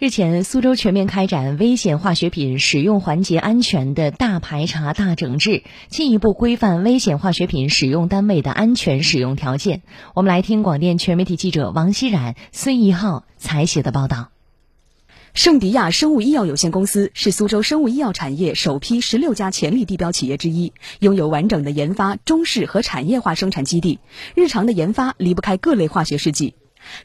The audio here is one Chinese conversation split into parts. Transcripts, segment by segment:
日前，苏州全面开展危险化学品使用环节安全的大排查、大整治，进一步规范危险化学品使用单位的安全使用条件。我们来听广电全媒体记者王希冉、孙一浩采写的报道。圣迪亚生物医药有限公司是苏州生物医药产业首批十六家潜力地标企业之一，拥有完整的研发、中试和产业化生产基地，日常的研发离不开各类化学试剂。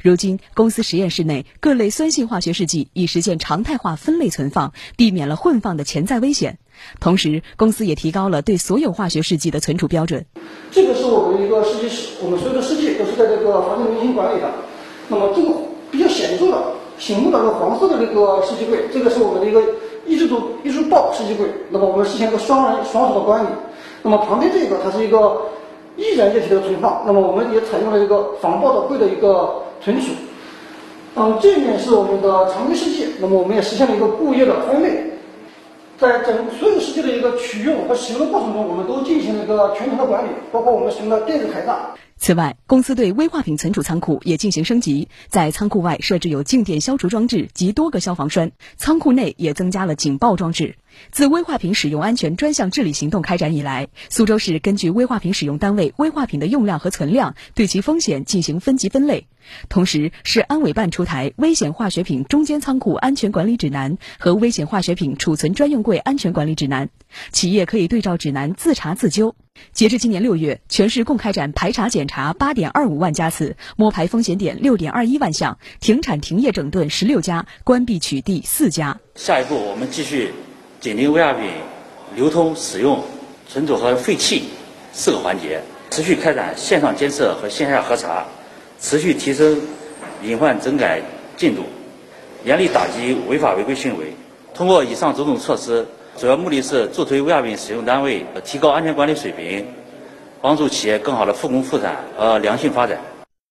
如今，公司实验室内各类酸性化学试剂已实现常态化分类存放，避免了混放的潜在危险。同时，公司也提高了对所有化学试剂的存储标准。这个是我们的一个试剂室，我们所有的试剂都是在这个环境中心管理的。那么，这个比较显著的、醒目的这个黄色的这个试剂柜，这个是我们的一个一支度一支爆试剂柜。那么，我们实现一个双人双手的管理。那么，旁边这个它是一个易燃液体的存放。那么，我们也采用了一个防爆的柜的一个。存储，嗯，这一面是我们的常规试剂，那么我们也实现了一个固液的分类，在整所有试剂的一个取用和使用的过程中，我们都进行了一个全程的管理，包括我们使用的电子台账。此外，公司对危化品存储仓库也进行升级，在仓库外设置有静电消除装置及多个消防栓，仓库内也增加了警报装置。自危化品使用安全专项治理行动开展以来，苏州市根据危化品使用单位危化品的用量和存量，对其风险进行分级分类。同时，市安委办出台《危险化学品中间仓库安全管理指南》和《危险化学品储存专用柜安全管理指南》，企业可以对照指南自查自纠。截至今年六月，全市共开展排查检查八点二五万家次，摸排风险点六点二一万项，停产停业整顿十六家，关闭取缔四家。下一步，我们继续紧盯危化品流通、使用、存储和废弃四个环节，持续开展线上监测和线下核查，持续提升隐患整改进度，严厉打击违法违规行为。通过以上种种措施。主要目的是助推危化品使用单位提高安全管理水平，帮助企业更好的复工复产和良性发展。